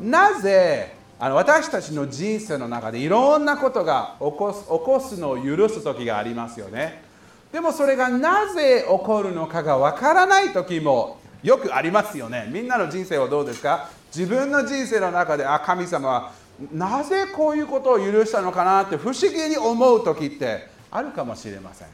なぜあの私たちの人生の中でいろんなことが起こす起こすのを許す時がありますよね。でもそれがなぜ起こるのかがわからない時もよくありますよね。みんなの人生はどうですか？自分の人生の中であ神様はなぜこういうことを許したのかなって不思議に思う時ってあるかもしれません。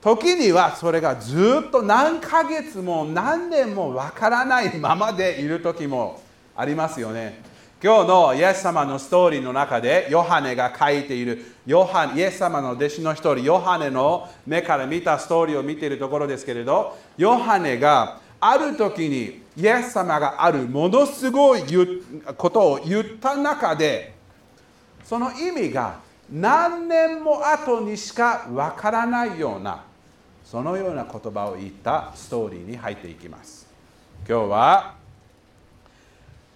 時にはそれがずっと何ヶ月も何年もわからないままでいる時もありますよね。今日のイエス様のストーリーの中でヨハネが書いているヨハイエス様の弟子の一人ヨハネの目から見たストーリーを見ているところですけれどヨハネがある時にイエス様があるものすごいことを言った中でその意味が何年も後にしかわからないようなそのような言葉を言ったストーリーに入っていきます。今日は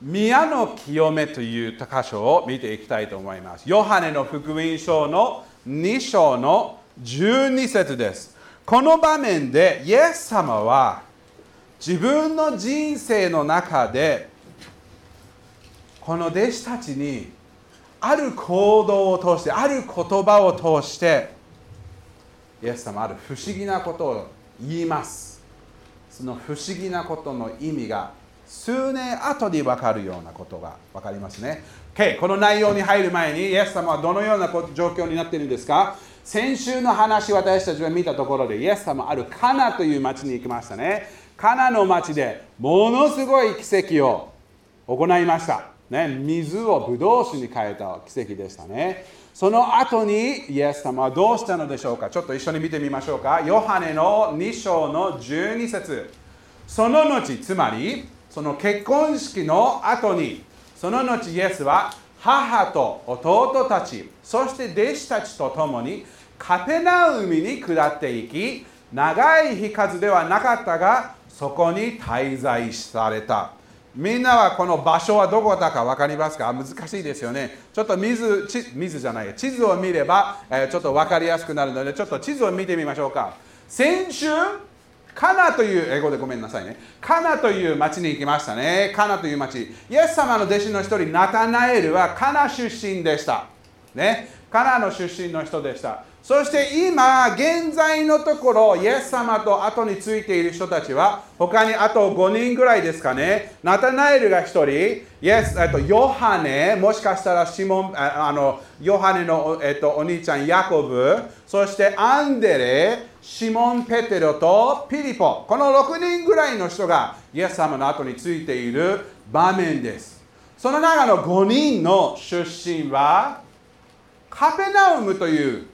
宮の清めという箇所を見ていきたいと思います。ヨハネの福音書の2章の12節です。この場面でイエス様は自分の人生の中でこの弟子たちにある行動を通してある言葉を通してイエス様ある不思議なことを言いますその不思議なことの意味が数年後に分かるようなことが分かりますね。Okay、この内容に入る前に、イエス様はどのような状況になっているんですか？先週の話、私たちが見たところで、イエス様あるカナという町に行きましたね。カナの町でものすごい奇跡を行いました。ね、水をブドウ酒に変えた奇跡でしたね。その後にイエス様はどうしたのでしょうか？ちょっと一緒に見てみましょうか。ヨハネの2章の12節その後、つまりその結婚式の後にその後イエスは母と弟たちそして弟子たちと共にカペナウミに下っていき長い日数ではなかったがそこに滞在された。みんなはこの場所はどこだか分かりますか？難しいですよね。ちょっと水水じゃない地図を見れば、えー、ちょっと分かりやすくなるのでちょっと地図を見てみましょうか。先週カナという、英語でごめんなさいね。カナという町に行きましたね。カナという町。イエス様の弟子の一人、ナタナエルはカナ出身でした。ね。カナの出身の人でした。そして今、現在のところ、イエス様と後についている人たちは、他にあと5人ぐらいですかね。ナタナエルが1人、イエスとヨハネ、もしかしたらシモンあのヨハネの、えっと、お兄ちゃん、ヤコブ、そしてアンデレ、シモン・ペテロとピリポ、この6人ぐらいの人がイエス様の後についている場面です。その中の5人の出身は、カペナウムという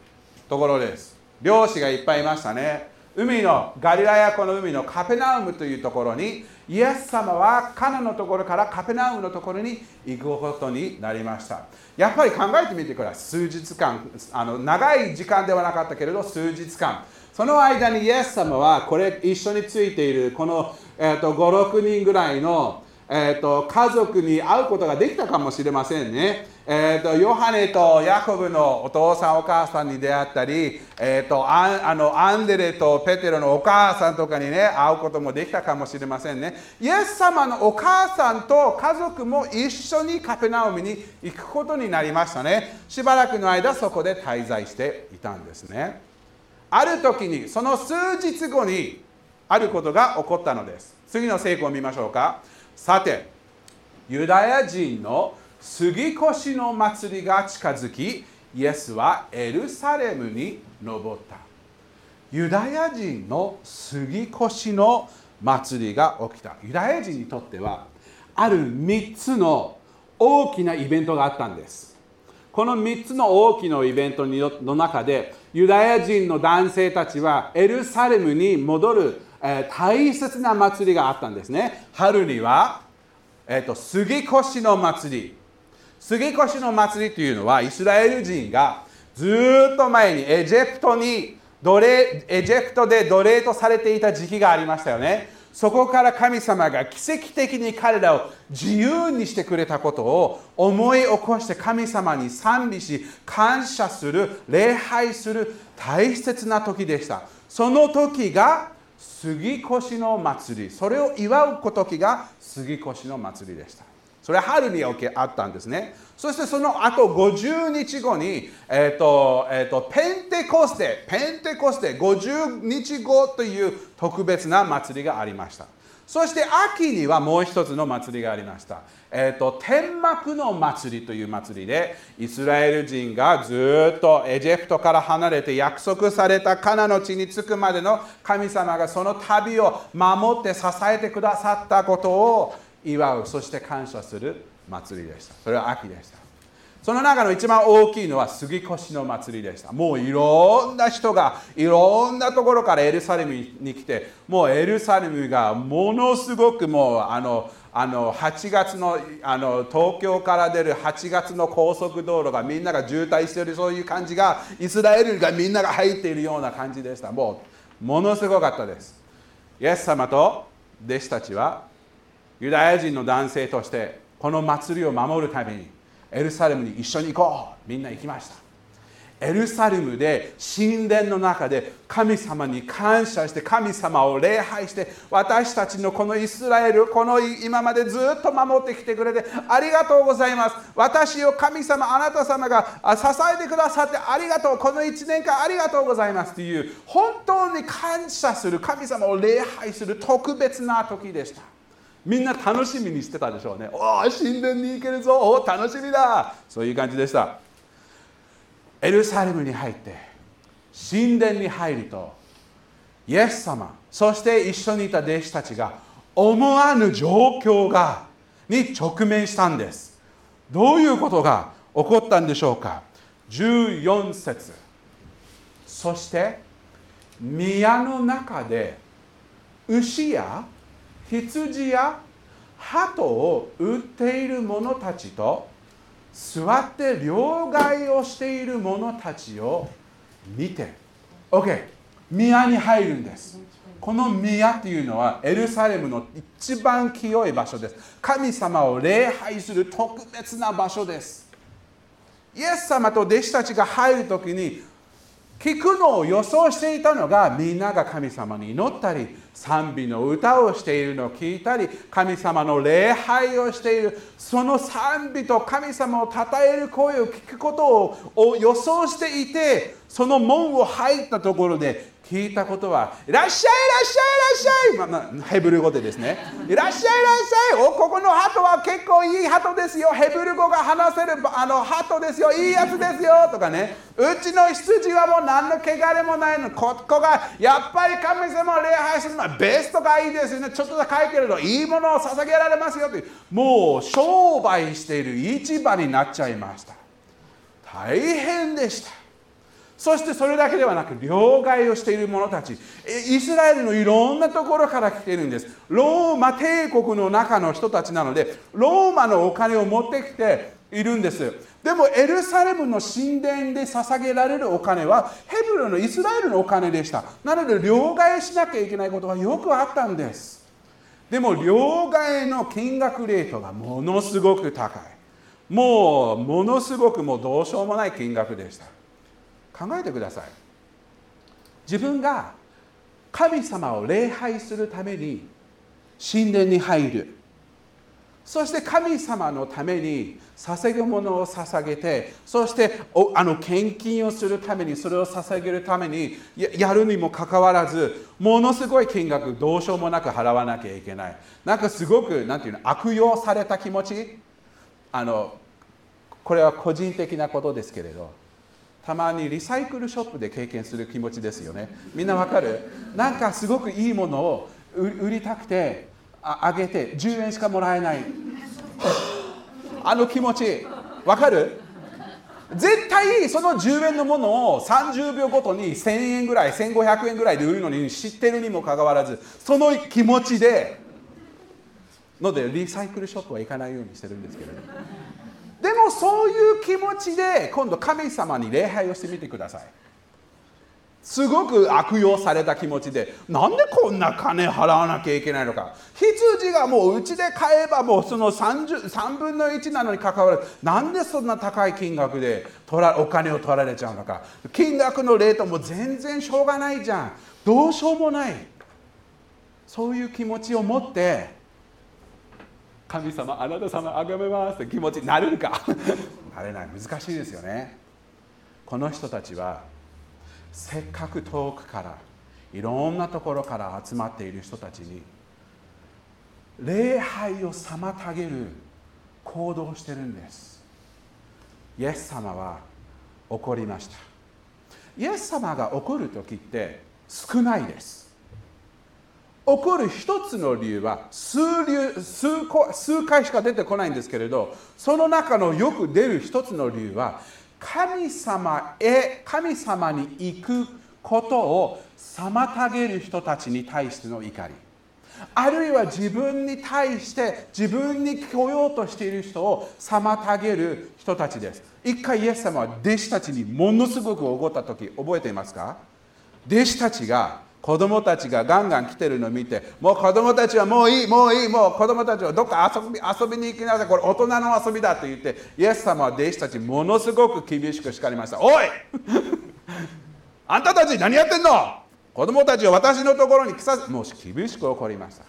ところです。漁師がいっぱいいましたね。海のガリラヤ湖の海のカペナウムというところにイエス様はカナのところからカペナウムのところに行くことになりました。やっぱり考えてみてください。数日間あの長い時間ではなかったけれど数日間。その間にイエス様はこれ一緒についているこの、えーと、56人ぐらいの、えーと家族に会うことができたかもしれませんね。えーと、ヨハネとヤコブのお父さんお母さんに出会ったり、えーと、アあのアンデレとペテロのお母さんとかにね会うこともできたかもしれませんね。イエス様のお母さんと家族も一緒にカペナウミに行くことになりましたね。しばらくの間そこで滞在していたんですね。ある時にその数日後にあることが起こったのです。次の成功を見ましょうか。さてユダヤ人の杉越の祭りが近づきイエスはエルサレムに登った。ユダヤ人の杉越の祭りが起きた。ユダヤ人にとってはある3つの大きなイベントがあったんです。この3つの大きなイベントの中でユダヤ人の男性たちはエルサレムに戻る、え大切な祭りがあったんですね。春にはえーと、杉越の祭り。杉越の祭りというのはイスラエル人がずっと前にエジプトに奴隷エジプトで奴隷とされていた時期がありましたよね。そこから神様が奇跡的に彼らを自由にしてくれたことを思い起こして神様に賛美し感謝する礼拝する大切な時でした。その時が杉越の祭り。それを祝う時が杉越の祭りでした。それは春にあったんですね。そしてその後50日後に、えーとえーと、ペンテコステペンテコステ50日後という特別な祭りがありました。そして秋にはもう一つの祭りがありました。えーと、天幕の祭りという祭りでイスラエル人がずっとエジプトから離れて約束されたカナの地に着くまでの神様がその旅を守って支えてくださったことを祝うそして感謝する祭りでした。それは秋でした。その中の一番大きいのは杉越の祭りでした。もういろんな人がいろんなところからエルサレムに来てもうエルサレムがものすごくもうあのあの8月のあの東京から出る8月の高速道路がみんなが渋滞しているそういう感じがイスラエルがみんなが入っているような感じでした。もうものすごかったです。イエス様と弟子たちはユダヤ人の男性としてこの祭りを守るためにエルサレムに一緒に行こう。みんな行きました。エルサレムで神殿の中で神様に感謝して神様を礼拝して私たちのこのイスラエルこの今までずっと守ってきてくれてありがとうございます。私を神様あなた様が支えてくださってありがとう。この1年間ありがとうございます。という本当に感謝する神様を礼拝する特別な時でした。みんな楽しみにしてたでしょうね。おお、神殿に行けるぞ、おお、楽しみだ。そういう感じでした。エルサレムに入って、神殿に入ると、イエス様、そして一緒にいた弟子たちが思わぬ状況がに直面したんです。どういうことが起こったんでしょうか。14節そして宮の中で牛や羊や鳩を売っている者たちと座って両替をしている者たちを見て。OK 宮に入るんです。この宮っていうのはエルサレムの一番清い場所です。神様を礼拝する特別な場所です。イエス様と弟子たちが入る時に聞くのを予想していたのがみんなが神様に祈ったり賛美の歌をしているのを聞いたり神様の礼拝をしているその賛美と神様を称える声を聞くことを予想していてその門を入ったところで聞いたことは、いらっしゃいいらっしゃいいらっしゃい、まあ、ヘブル語でですね、いらっしゃいいらっしゃい、おここの鳩は結構いい鳩ですよ、ヘブル語が話せるあの鳩ですよ、いいやつですよ。とかね、うちの羊はもう何の汚れもないの、ここがやっぱり神様を礼拝するのはベストがいいですよね、ちょっとだけ書いてるといいものを捧げられますよという、もう商売している市場になっちゃいました。大変でした。そしてそれだけではなく両替をしている者たち。イスラエルのいろんなところから来ているんです。ローマ帝国の中の人たちなのでローマのお金を持ってきているんです。でもエルサレムの神殿で捧げられるお金はヘブルのイスラエルのお金でした。なので両替しなきゃいけないことがよくあったんです。でも両替の金額レートがものすごく高い。もうものすごくもうどうしようもない金額でした。考えてください。自分が神様を礼拝するために神殿に入る。そして神様のために捧げ物を捧げてそしてあの献金をするためにそれを捧げるためにやるにもかかわらずものすごい金額どうしようもなく払わなきゃいけない。なんかすごくなんていうの悪用された気持ち。あのこれは個人的なことですけれど。たまにリサイクルショップで経験する気持ちですよね。みんなわかる？なんかすごくいいものを売りたくてあげて10円しかもらえない。あの気持ちわかる？絶対その10円のものを30秒ごとに1000円ぐらい1500円ぐらいで売るのに知ってるにもかかわらずその気持ちでのでリサイクルショップは行かないようにしてるんですけれど。でもそういう気持ちで今度神様に礼拝をしてみてください。すごく悪用された気持ちでなんでこんな金払わなきゃいけないのか。羊がもううちで買えばもうその3分の1なのにかかわらずなんでそんな高い金額で取らお金を取られちゃうのか。金額のレートも全然しょうがないじゃん。どうしようもない。そういう気持ちを持って神様あなた様あがめますって気持ちになれるか？なれない難しいですよね。この人たちはせっかく遠くからいろんなところから集まっている人たちに礼拝を妨げる行動をしてるんです。イエス様は怒りました。イエス様が怒る時って少ないです。起こる一つの理由は数数数回しか出てこないんですけれどその中のよく出る一つの理由は神様へ神様に行くことを妨げる人たちに対しての怒り。あるいは自分に対して自分に来ようとしている人を妨げる人たちです。一回イエス様は弟子たちにものすごく怒った時覚えていますか？弟子たちが子供たちがガンガン来てるのを見てもう子供たちはもういいもういいもう子供たちはどっか遊び遊びに行きなさい。これ大人の遊びだと言ってイエス様は弟子たちものすごく厳しく叱りました。おい! あんたたち何やってんの?子供たちを私のところに来させもう厳しく怒りました。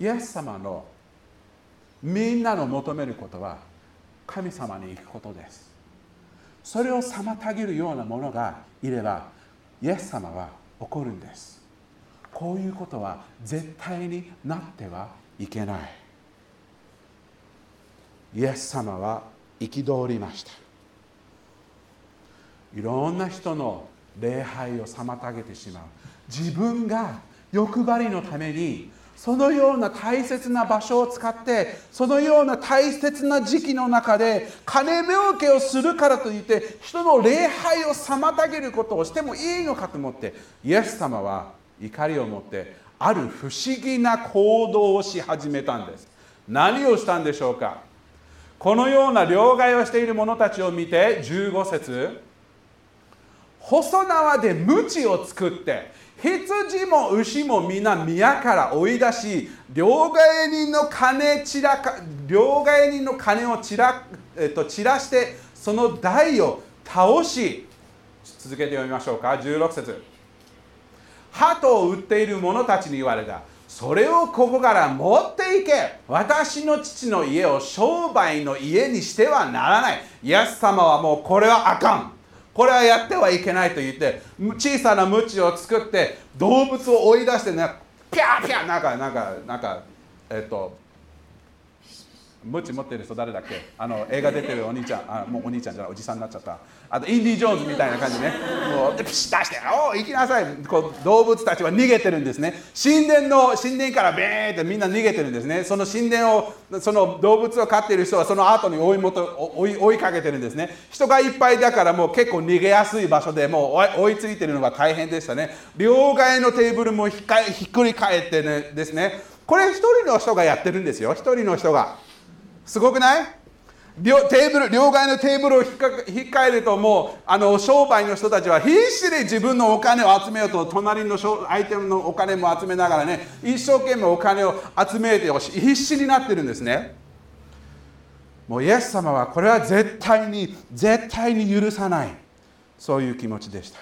イエス様のみんなの求めることは神様に行くことです。それを妨げるようなものがいればイエス様は怒るんです。こういうことは絶対になってはいけない。イエス様は憤りました。いろんな人の礼拝を妨げてしまう。自分が欲張りのためにそのような大切な場所を使ってそのような大切な時期の中で金儲けをするからといって人の礼拝を妨げることをしてもいいのかと思ってイエス様は怒りを持ってある不思議な行動をし始めたんです。何をしたんでしょうか？このような両替をしている者たちを見て15節。細縄で鞭を作って羊も牛も皆宮から追い出し両替人の金散らか両替人の金を散ら,、えっと、散らしてその台を倒し続けて読みましょうか。16節。鳩を売っている者たちに言われた。それをここから持っていけ。私の父の家を商売の家にしてはならない。イエス様はもうこれはあかん。これはやってはいけないと言って小さな鞭を作って動物を追い出してねピャーピャーなんかなんかなんかえっとムチ持ってる人誰だっけ？あの映画出てるお兄ちゃん。あもうお兄ちゃんじゃないおじさんになっちゃった。あとインディ・ジョーンズみたいな感じね。もうでピシッ出して「おお行きなさい」こう動物たちは逃げてるんですね。神殿の神殿からベーってみんな逃げてるんですね。その神殿をその動物を飼っている人はその後に追い元追い追いかけてるんですね。人がいっぱいだからもう結構逃げやすい場所でもう追いついてるのが大変でしたね。両替のテーブルもひっくり返ってねですね。これ一人の人がやってるんですよ。一人の人が。すごくない？両テーブル両替のテーブルを引っ換えるともうあの商売の人たちは必死で自分のお金を集めようと隣の相手のお金も集めながらね一生懸命お金を集めてほしい必死になってるんですね。もうイエス様はこれは絶対に絶対に許さないそういう気持ちでした。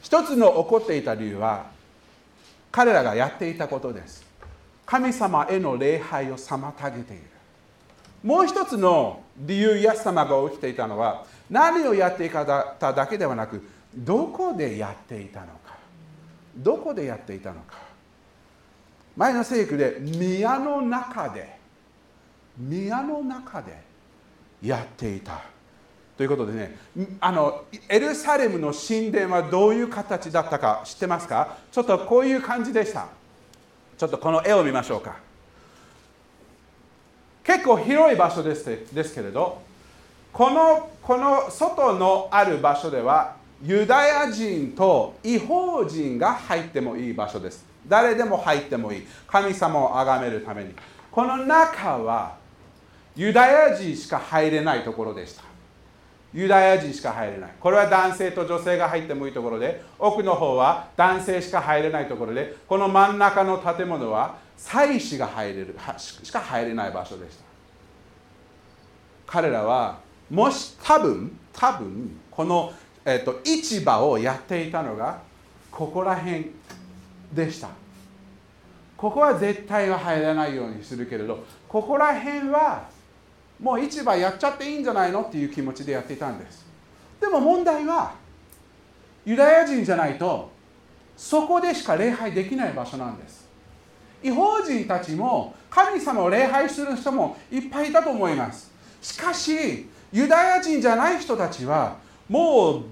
一つの起こっていた理由は彼らがやっていたことです。神様への礼拝を妨げている。もう一つの理由イエス様が起きていたのは何をやっていただけではなくどこでやっていたのか。どこでやっていたのか。前の聖句で宮の中で宮の中でやっていた。ということでねあのエルサレムの神殿はどういう形だったか知ってますか？ちょっとこういう感じでした。ちょっとこの絵を見ましょうか。結構広い場所ですですけれどこのこの外のある場所ではユダヤ人と違法人が入ってもいい場所です。誰でも入ってもいい。神様を崇めるために。この中はユダヤ人しか入れないところでした。ユダヤ人しか入れない。これは男性と女性が入ってもいいところで奥の方は男性しか入れないところでこの真ん中の建物は祭司が入れるしか入れない場所でした。彼らはもし多分多分この、えーと、市場をやっていたのがここら辺でした。ここは絶対は入らないようにするけれどここら辺はもう市場やっちゃっていいんじゃないのっていう気持ちでやっていたんです。でも問題はユダヤ人じゃないとそこでしか礼拝できない場所なんです。違法人たちも神様を礼拝する人もいっぱいいたと思います。しかしユダヤ人じゃない人たちはもう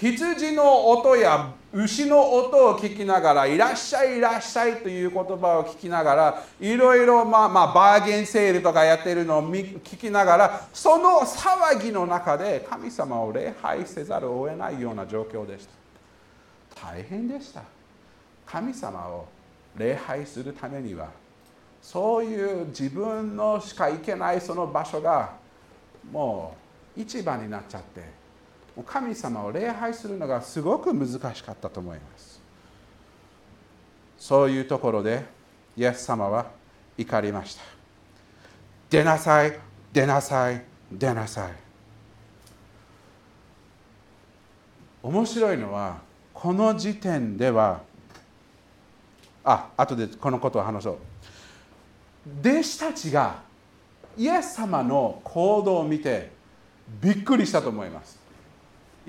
羊の音や牛の音を聞きながら、いらっしゃい、いらっしゃいという言葉を聞きながら、いろいろ、まあ、まあ、バーゲンセールとかやってるのを聞きながら、その騒ぎの中で神様を礼拝せざるを得ないような状況でした。大変でした。神様を礼拝するためには、そういう自分のしか行けないその場所が、もう市場になっちゃって、神様を礼拝するのがすごく難しかったと思います。そういうところでイエス様は怒りました。出なさい出なさい出なさい。面白いのはこの時点ではあ後でこのことを話そう。弟子たちがイエス様の行動を見てびっくりしたと思います。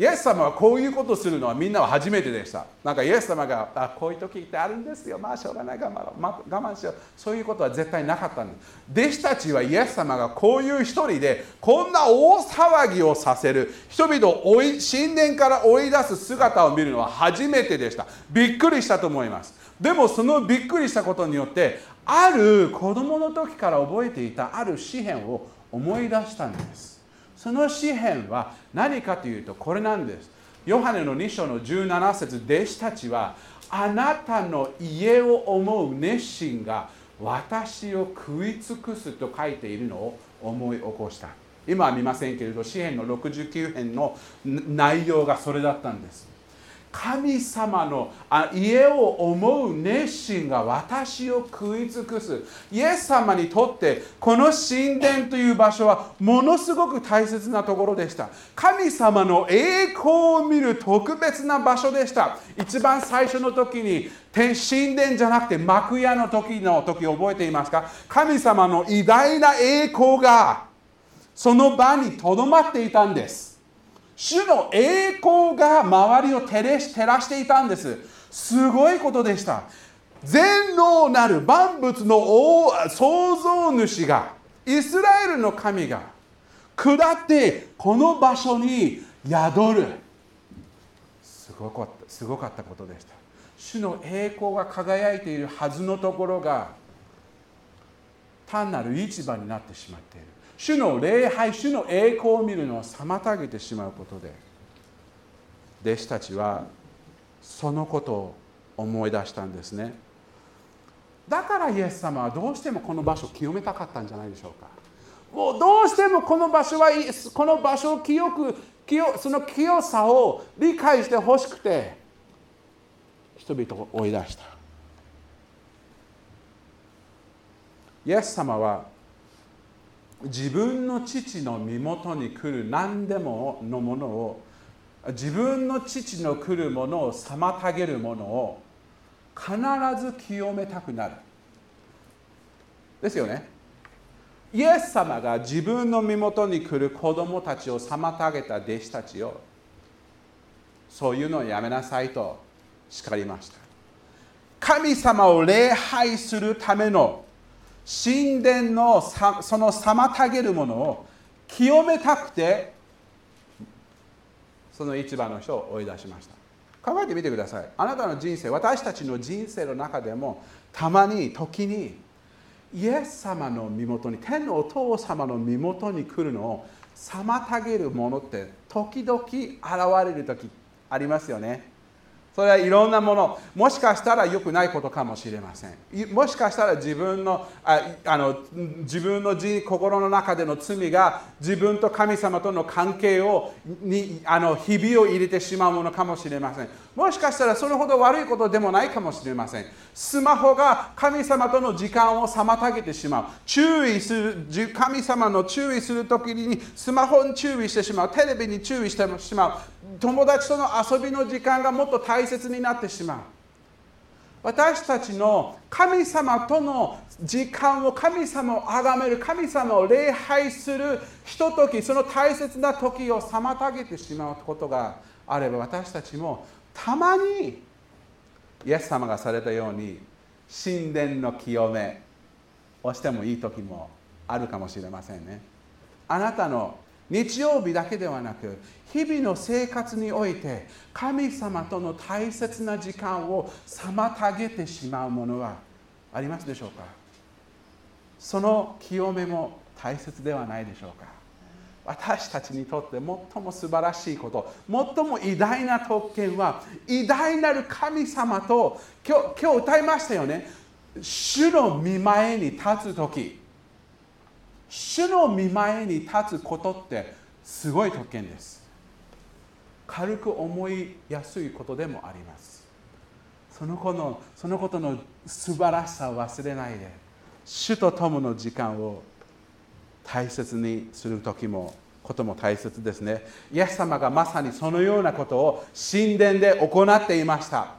イエス様はこういうことするのはみんなは初めてでした。なんかイエス様があこういう時ってあるんですよ。まあしょうがない我慢,、ま、我慢しよう。そういうことは絶対なかったんです。弟子たちはイエス様がこういう一人でこんな大騒ぎをさせる人々を追い神殿から追い出す姿を見るのは初めてでした。びっくりしたと思います。でもそのびっくりしたことによってある子供の時から覚えていたある詩篇を思い出したんです。その詩篇は何かというとこれなんです。ヨハネの2章の17節弟子たちはあなたの家を思う熱心が私を食い尽くすと書いているのを思い起こした。今は見ませんけれど詩篇の69編の内容がそれだったんです。神様の家を思う熱心が私を食い尽くす。イエス様にとってこの神殿という場所はものすごく大切なところでした。神様の栄光を見る特別な場所でした。一番最初の時に神殿じゃなくて幕屋の時の時覚えていますか？神様の偉大な栄光がその場にとどまっていたんです。主の栄光が周りを照らしていたんです。すごいことでした。全能なる万物の創造主がイスラエルの神が下ってこの場所に宿る。すごかったすごかったことでした。主の栄光が輝いているはずのところが単なる市場になってしまっている。主の礼拝主の栄光を見るのを妨げてしまうことで弟子たちはそのことを思い出したんですね。だからイエス様はどうしてもこの場所を清めたかったんじゃないでしょうか。もうどうしてもこの場所はこの場所を清く清その清さを理解してほしくて人々を追い出した。イエス様は自分の父の身元に来る何でものものを自分の父の来るものを妨げるものを必ず清めたくなる。ですよね。イエス様が自分の身元に来る子供たちを妨げた弟子たちをそういうのをやめなさいと叱りました。神様を礼拝するための神殿のその妨げるものを清めたくてその市場の人を追い出しました。考えてみてください。あなたの人生私たちの人生の中でもたまに時にイエス様の身元に天のお父様の身元に来るのを妨げるものって時々現れる時ありますよね。それはいろんなもの。もしかしたら良くないことかもしれません。もしかしたら自分のああの自分の心の中での罪が自分と神様との関係をにあのひびを入れてしまうものかもしれません。もしかしたらそれほど悪いことでもないかもしれません。スマホが神様との時間を妨げてしまう。注意する神様の注意する時にスマホに注意してしまう。テレビに注意してしまう。友達との遊びの時間がもっと大切になってしまう。私たちの神様との時間を神様を崇める神様を礼拝するひとときその大切な時を妨げてしまうことがあれば私たちもたまにイエス様がされたように神殿の清めをしてもいい時もあるかもしれませんね。あなたの日曜日だけではなく日々の生活において神様との大切な時間を妨げてしまうものはありますでしょうか？その清めも大切ではないでしょうか？私たちにとって最も素晴らしいこと最も偉大な特権は偉大なる神様と今日今日歌いましたよね。主の見前に立つ時。主の見前に立つことってすごい特権です。軽く思いやすいことでもあります。その子のそのことの素晴らしさを忘れないで主と共の時間を大切にする時もことも大切ですね。イエス様がまさにそのようなことを神殿で行っていました。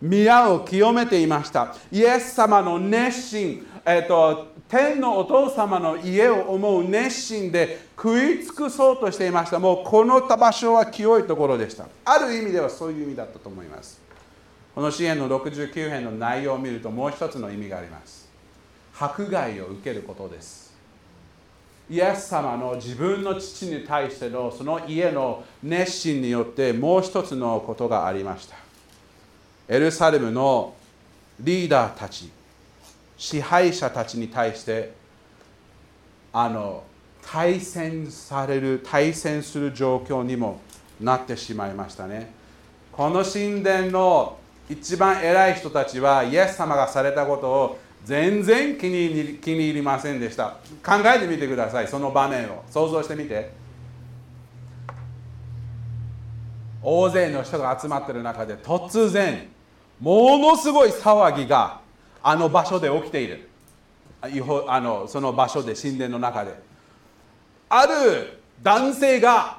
宮を清めていました。イエス様の熱心、えーと、天のお父様の家を思う熱心で食い尽くそうとしていました。もうこの場所は清いところでした。ある意味ではそういう意味だったと思います。この支援の69編の内容を見るともう一つの意味があります。迫害を受けることです。イエス様の自分の父に対してのその家の熱心によってもう一つのことがありました。エルサレムのリーダーたち支配者たちに対してあの対戦される対戦する状況にもなってしまいましたね。この神殿の一番偉い人たちはイエス様がされたことを全然気に気に入りませんでした。考えてみてくださいその場面を。想像してみて。大勢の人が集まってる中で突然ものすごい騒ぎがあの場所で起きている。あのその場所で神殿の中で。ある男性が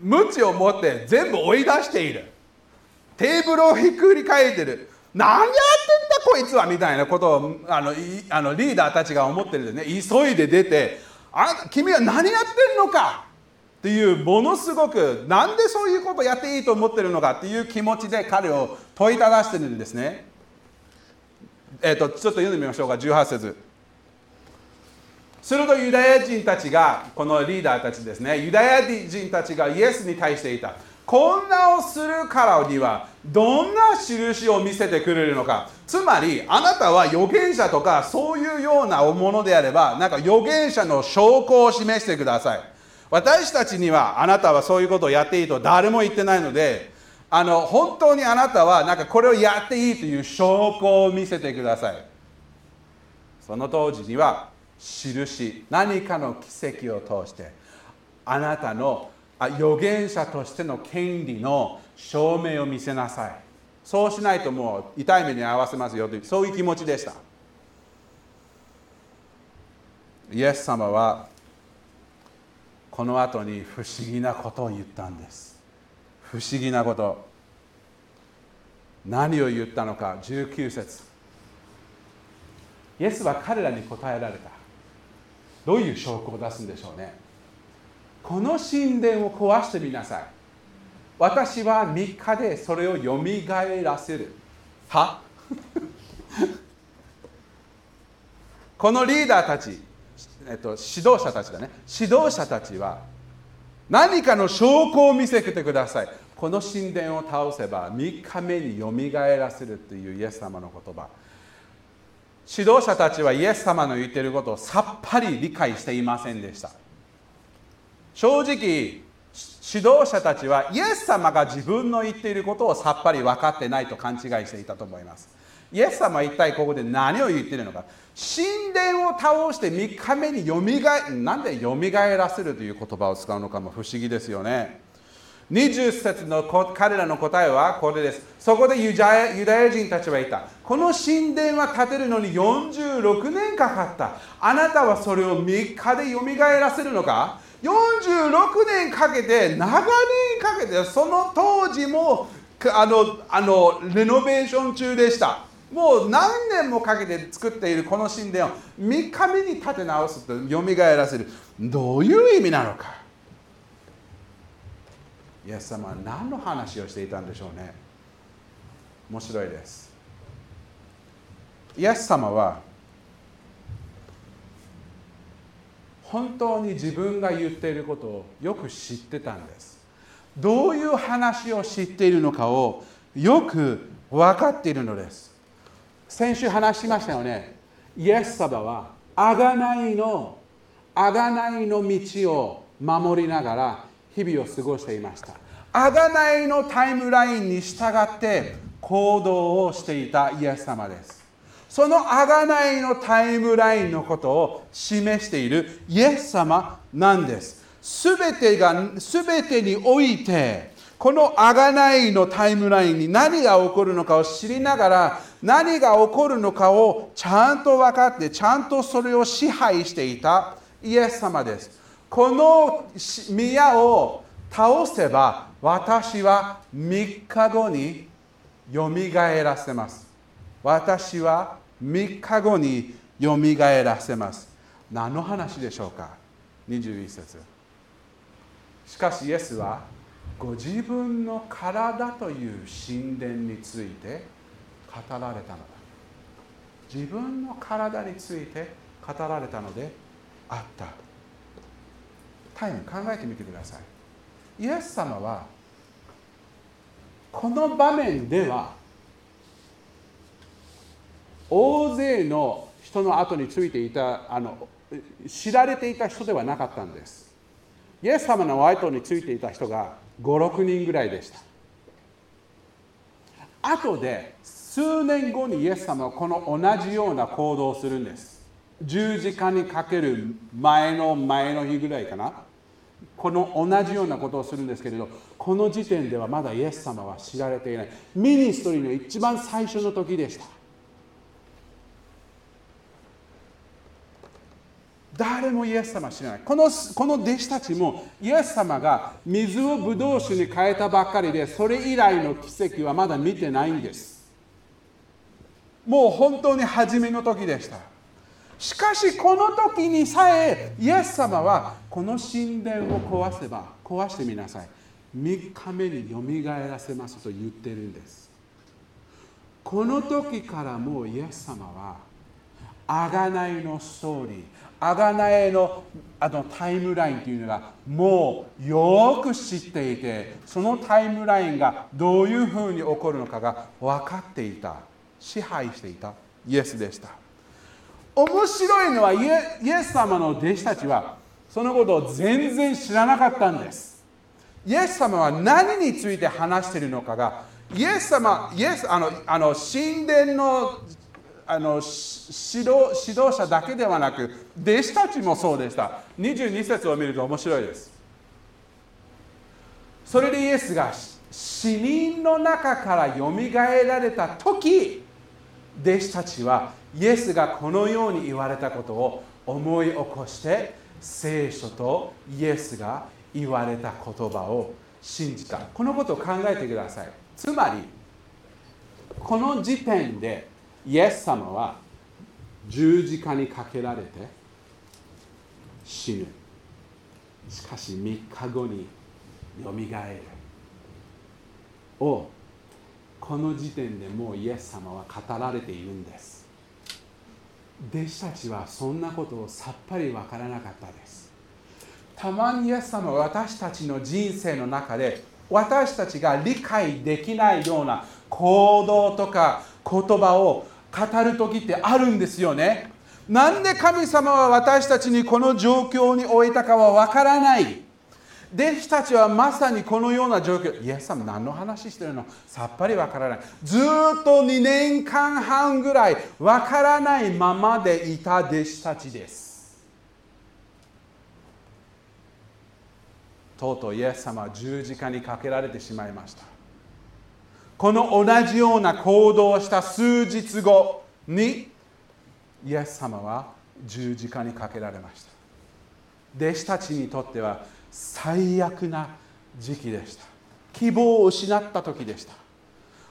鞭を持って全部追い出している。テーブルをひっくり返ってる。何やっこいつはみたいなことをあのあのリーダーたちが思ってるんでね。急いで出てあ君は何やってんのか？っていうものすごくなんでそういうことやっていいと思ってるのかっていう気持ちで彼を問いただしてるんですね。えーと、ちょっと読んでみましょうか。18節。するとユダヤ人たちがこのリーダーたちですね。ユダヤ人たちがイエスに対していた。こんなをするからにはどんな印を見せてくれるのか。つまりあなたは預言者とかそういうようなものであればなんか預言者の証拠を示してください。私たちにはあなたはそういうことをやっていいと誰も言ってないのであの本当にあなたはなんかこれをやっていいという証拠を見せてください。その当時には印何かの奇跡を通してあなたの預言者としての権利の証明を見せなさい。そうしないともう痛い目に遭わせますよというそういう気持ちでした。イエス様はこの後に不思議なことを言ったんです。不思議なこと。何を言ったのか19節。イエスは彼らに答えられた。どういう証拠を出すんでしょうね。この神殿を壊してみなさい。私は3日でそれをよみがえらせる。は？このリーダーたちえっと、指導者たちだね。指導者たちは何かの証拠を見せてください。この神殿を倒せば3日目によみがえらせるというイエス様の言葉。指導者たちはイエス様の言っていることをさっぱり理解していませんでした。正直指導者たちはイエス様が自分の言っていることをさっぱり分かってないと勘違いしていたと思います。イエス様は一体ここで何を言っているのか。神殿を倒して3日目によみがえなんでよみがえらせるという言葉を使うのかも不思議ですよね。20節の彼らの答えはこれです。そこでユダヤ人たちは言った。この神殿は建てるのに46年かかった。あなたはそれを3日でよみがえらせるのか？46年かけて長年かけてその当時もあのあのレノベーション中でした。もう何年もかけて作っているこの神殿を3日目に建て直すとよみがえらせる。どういう意味なのか。イエス様は何の話をしていたんでしょうね。面白いです。イエス様は本当に自分が言っていることをよく知ってたんです。どういう話を知っているのかをよく分かっているのです。先週話しましたよね。イエス様は贖いの贖いの道を守りながら日々を過ごしていました。贖いのタイムラインに従って行動をしていたイエス様です。その贖いのタイムラインのことを示しているイエス様なんです。すべてが、すべてにおいて、この贖いのタイムラインに何が起こるのかを知りながら、何が起こるのかをちゃんと分かって、ちゃんとそれを支配していたイエス様です。この宮を倒せば、私は3日後によみがえらせます。私は3日後によみがえらせます。何の話でしょうか？21節。しかしイエスはご自分の体という神殿について語られたのだ。自分の体について語られたのであった。タイム考えてみてください。イエス様はこの場面では大勢の人の後についていたあの知られていた人ではなかったんです。イエス様の後についていた人が56人ぐらいでした。後で数年後にイエス様はこの同じような行動をするんです。十字架にかける前の前の日ぐらいかな。この同じようなことをするんですけれどこの時点ではまだイエス様は知られていない。ミニストリーの一番最初の時でした。誰もイエス様知らない。このこの弟子たちもイエス様が水をブドウ酒に変えたばっかりでそれ以来の奇跡はまだ見てないんです。もう本当に初めの時でした。しかしこの時にさえイエス様はこの神殿を壊せば壊してみなさい。3日目によみがえらせますと言ってるんです。この時からもうイエス様は贖いのストーリー贖いのあのタイムラインというのがもうよく知っていてそのタイムラインがどういうふうに起こるのかが分かっていた。支配していた。イエスでした。面白いのはイエス様の弟子たちはそのことを全然知らなかったんです。イエス様は何について話しているのかがイエス様イエスあのあの神殿のあの指導指導者だけではなく弟子たちもそうでした。22節を見ると面白いです。それでイエスが死人の中からよみがえられた時弟子たちはイエスがこのように言われたことを思い起こして聖書とイエスが言われた言葉を信じた。このことを考えてください。つまりこの時点でイエス様は十字架にかけられて死ぬ。しかし3日後によみがえる。をこの時点でもうイエス様は語られているんです。弟子たちはそんなことをさっぱりわからなかったです。たまにイエス様は私たちの人生の中で私たちが理解できないような行動とか言葉を語る時ってあるんですよね。なんで神様は私たちにこの状況に置いたかはわからない。弟子たちはまさにこのような状況。イエス様何の話してるの？さっぱりわからない。ずっと2年間半ぐらいわからないままでいた弟子たちです。とうとうイエス様は十字架にかけられてしまいました。この同じような行動をした数日後にイエス様は十字架にかけられました。弟子たちにとっては最悪な時期でした。希望を失った時でした。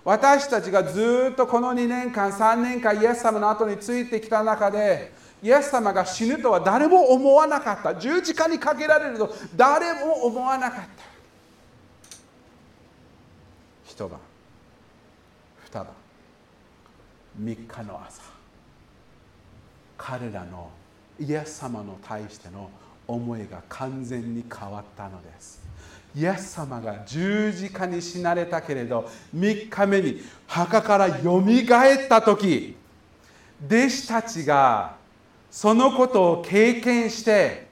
私たちがずっとこの2年間3年間イエス様の後についてきた中でイエス様が死ぬとは誰も思わなかった。十字架にかけられると誰も思わなかった。一晩二晩3日の朝。彼らのイエス様の対しての思いが完全に変わったのです。イエス様が十字架に死なれたけれど3日目に墓からよみがえった時弟子たちがそのことを経験して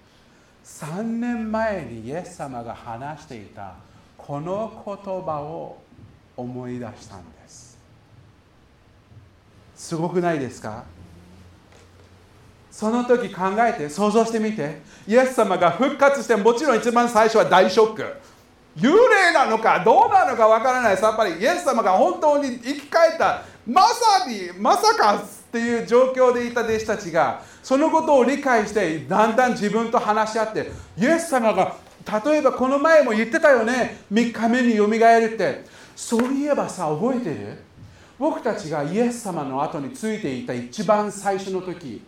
3年前にイエス様が話していたこの言葉を思い出したんです。すごくないですか？その時考えて想像してみて。イエス様が復活してもちろん一番最初は大ショック。幽霊なのかどうなのかわからない。さっぱりイエス様が本当に生き返った。まさにまさかっていう状況でいた弟子たちがそのことを理解してだんだん自分と話し合ってイエス様が例えばこの前も言ってたよね。3日目によみがえるって。そういえばさ覚えてる？僕たちがイエス様の後についていた一番最初の時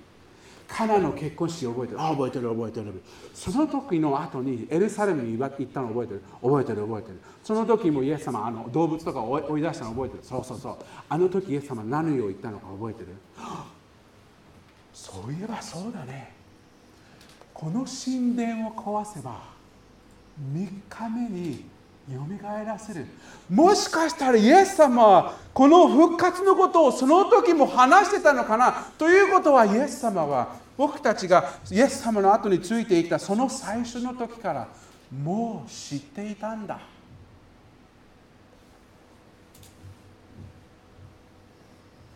カナの結婚式覚えてる。あ覚えてる覚えてる。その時の後にエルサレムに行ったの覚えてる。覚えてる覚えてる。その時もイエス様あの動物とか追い出したの覚えてる。そうそうそう。あの時イエス様何を言ったのか覚えてる？そういえばそうだね。この神殿を壊せば3日目によみがえらせる。もしかしたらイエス様はこの復活のことをその時も話してたのかなということはイエス様は僕たちがイエス様の後についていたその最初の時からもう知っていたんだ。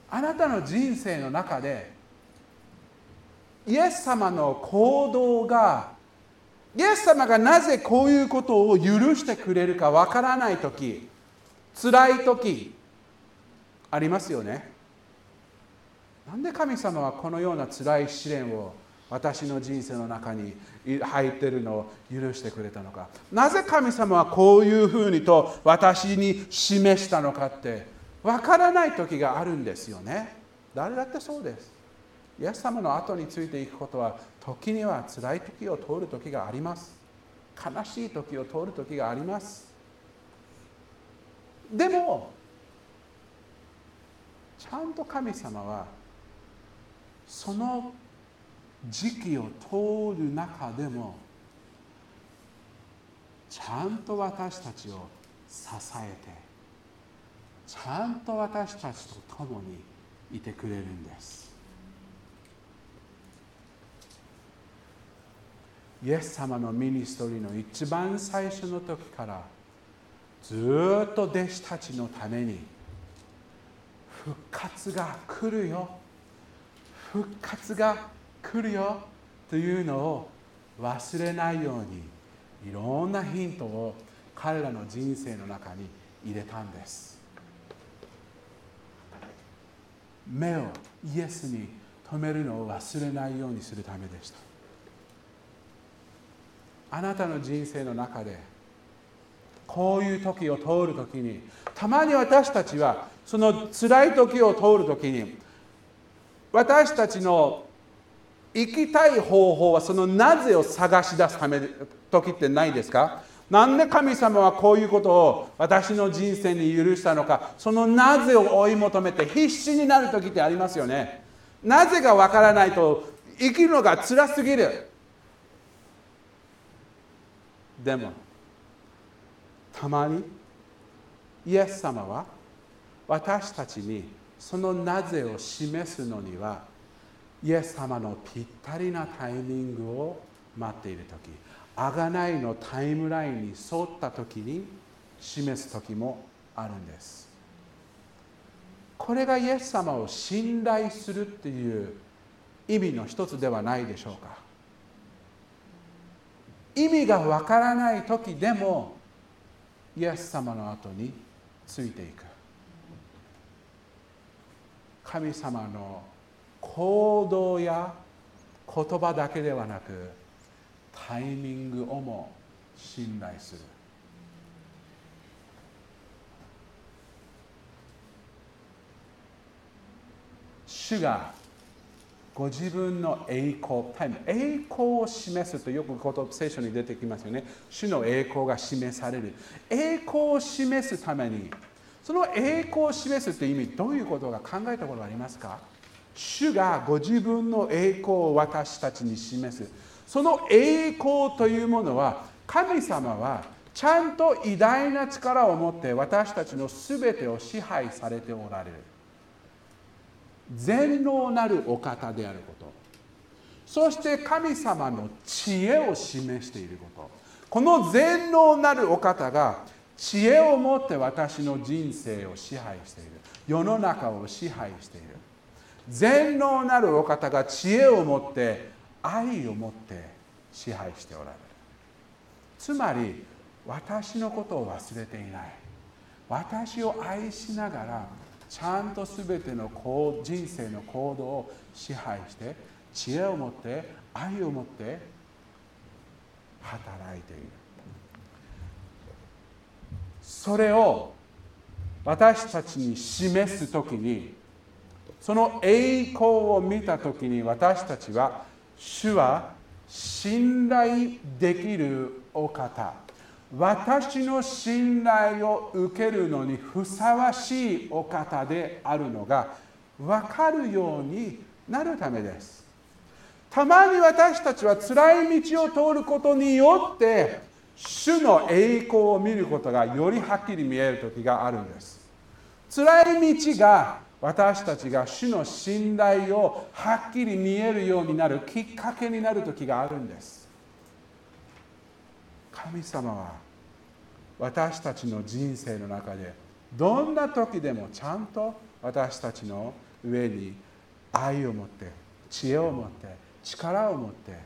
あなたの人生の中でイエス様の行動がイエス様がなぜこういうことを許してくれるかわからない時辛い時ありますよね。なんで神様はこのような辛い試練を私の人生の中に入っているのを許してくれたのか。なぜ神様はこういうふうにと私に示したのかってわからない時があるんですよね。誰だってそうです。イエス様の後についていくことは時には辛い時を通る時があります。悲しい時を通る時があります。でもちゃんと神様はその時期を通る中でもちゃんと私たちを支えてちゃんと私たちと共にいてくれるんです。イエス様のミニストリーの一番最初の時からずっと弟子たちのために復活が来るよ。復活が来るよというのを忘れないようにいろんなヒントを彼らの人生の中に入れたんです。目をイエスに留めるのを忘れないようにするためでした。あなたの人生の中でこういう時を通る時にたまに私たちはその辛い時を通る時に私たちの生きたい方法はそのなぜを探し出すため時ってないですか？なんで神様はこういうことを私の人生に許したのか？そのなぜを追い求めて必死になる時ってありますよね。なぜがわからないと生きるのが辛すぎる。でもたまにイエス様は私たちにそのなぜを示すのにはイエス様のぴったりなタイミングを待っている時贖いのタイムラインに沿った時に示す時もあるんです。これがイエス様を信頼するっていう意味の一つではないでしょうか。意味がわからない時でもイエス様の後についていく。神様の行動や言葉だけではなくタイミングをも信頼する。主がご自分の栄光、栄光を示すとよくこと聖書に出てきますよね。主の栄光が示される。栄光を示すために、その栄光を示すという意味、どういうことが考えたことがありますか？主がご自分の栄光を私たちに示す。その栄光というものは、神様はちゃんと偉大な力を持って私たちの全てを支配されておられる。全能なるお方であること。そして神様の知恵を示していること。この全能なるお方が知恵を持って私の人生を支配している。世の中を支配している。全能なるお方が知恵を持って愛を持って支配しておられる。つまり私のことを忘れていない。私を愛しながらちゃんと全ての人生の行動を支配して知恵を持って愛を持って働いている。それを私たちに示す時にその栄光を見た時に私たちは主は信頼できるお方。私の信頼を受けるのにふさわしいお方であるのが分かるようになるためです。たまに私たちは辛い道を通ることによって主の栄光を見ることがよりはっきり見える時があるんです。辛い道が私たちが主の信頼をはっきり見えるようになるきっかけになる時があるんです。神様は私たちの人生の中でどんな時でもちゃんと私たちの上に愛を持って知恵を持って力を持って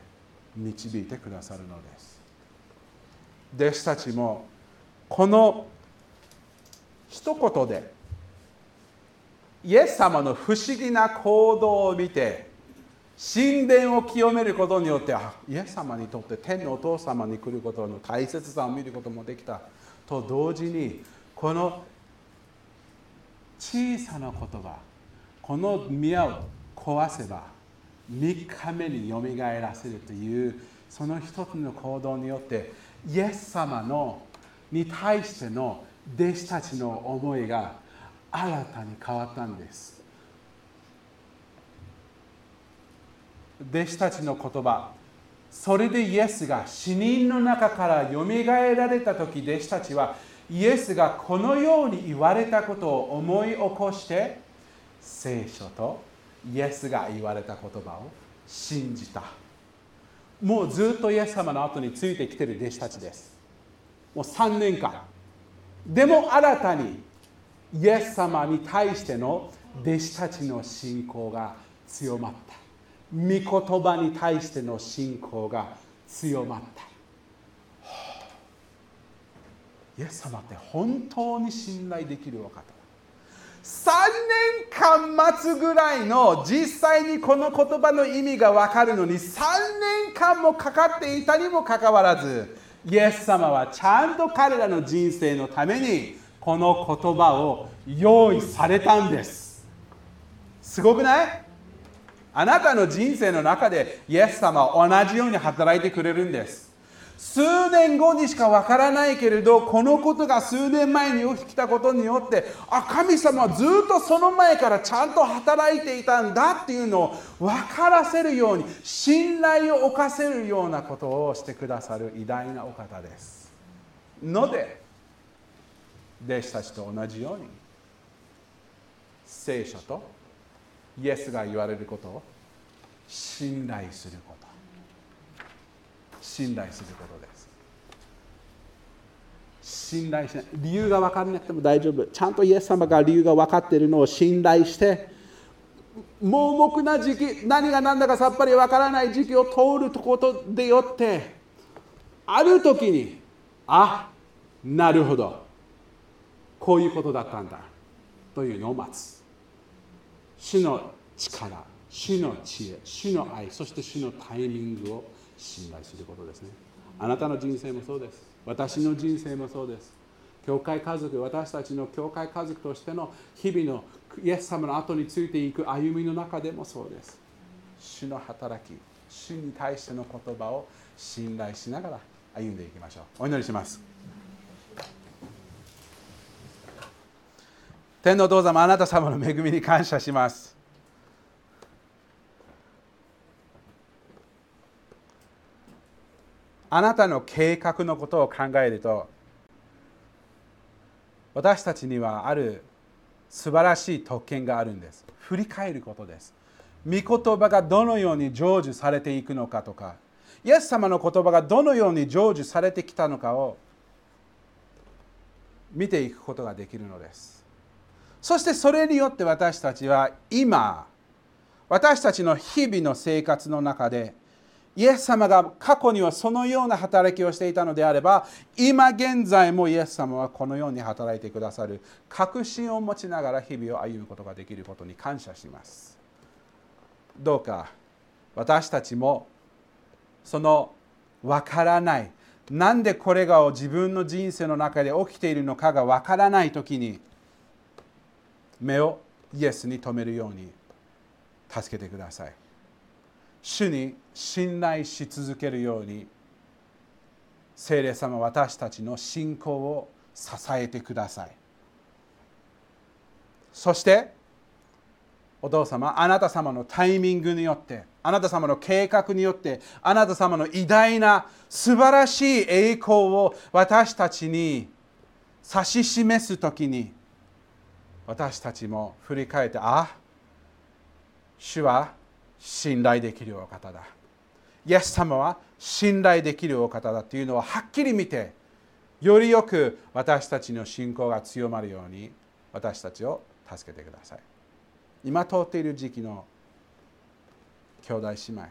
導いてくださるのです。弟子たちもこの一言でイエス様の不思議な行動を見て神殿を清めることによってあイエス様にとって天のお父様に来ることの大切さを見ることもできた。と同時にこの小さな言葉この宮を壊せば3日目によみがえらせるというその一つの行動によってイエス様のに対しての弟子たちの思いが新たに変わったんです弟子たちの言葉。それでイエスが死人の中からよみがえられた時弟子たちはイエスがこのように言われたことを思い起こして聖書とイエスが言われた言葉を信じた。もうずっとイエス様の後についてきてる弟子たちです。もう3年間。でも新たにイエス様に対しての弟子たちの信仰が強まった。言葉に対しての信仰が強まった、イエス様って本当に信頼できるお方。3年間待つぐらいの実際にこの言葉の意味が分かるのに3年間もかかっていたにもかかわらずイエス様はちゃんと彼らの人生のためにこの言葉を用意されたんです。すごくない？あなたの人生の中でイエス様は同じように働いてくれるんです。数年後にしかわからないけれどこのことが数年前に起きたことによってあ神様はずっとその前からちゃんと働いていたんだっていうのを分からせるように信頼を置かせるようなことをしてくださる偉大なお方です。ので弟子たちと同じように聖書とイエスが言われること。を信頼すること。信頼することです。信頼しない。理由が分からなくても大丈夫。ちゃんとイエス様が理由が分かっているのを信頼して盲目な時期何が何だかさっぱり分からない時期を通ることでよってある時にあなるほど。こういうことだったんだ。というのを待つ。主の力主の知恵主の愛そして主のタイミングを信頼することですね。あなたの人生もそうです。私の人生もそうです。教会家族私たちの教会家族としての日々のイエス様の後についていく歩みの中でもそうです。主の働き主に対しての言葉を信頼しながら歩んでいきましょう。お祈りします。天皇父様あなた様の恵みに感謝します。あなたの計画のことを考えると私たちにはある素晴らしい特権があるんです。振り返ることです。御言葉がどのように成就されていくのかとかイエス様の言葉がどのように成就されてきたのかを見ていくことができるのです。そしてそれによって私たちは今私たちの日々の生活の中でイエス様が過去にはそのような働きをしていたのであれば今現在もイエス様はこのように働いてくださる確信を持ちながら日々を歩むことができることに感謝します。どうか私たちもその分からないなんでこれが自分の人生の中で起きているのかが分からない時に目をイエスに留めるように助けてください。主に信頼し続けるように聖霊様私たちの信仰を支えてください。そしてお父様あなた様のタイミングによってあなた様の計画によってあなた様の偉大な素晴らしい栄光を私たちに指し示す時に私たちも振り返ってあ主は信頼できるお方だ。イエス様は信頼できるお方だというのをはっきり見てよりよく私たちの信仰が強まるように私たちを助けてください。今通っている時期の兄弟姉妹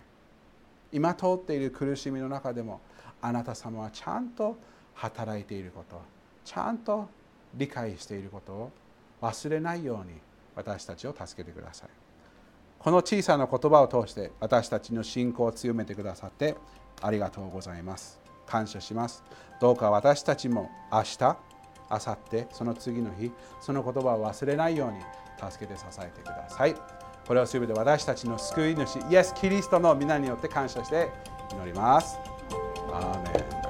今通っている苦しみの中でもあなた様はちゃんと働いていることちゃんと理解していることを忘れないように私たちを助けてください。この小さな言葉を通して私たちの信仰を強めてくださってありがとうございます。感謝します。どうか私たちも明日明後日その次の日その言葉を忘れないように助けて支えてください。これを全て私たちの救い主イエス・キリストの皆によって感謝して祈ります。アーメン。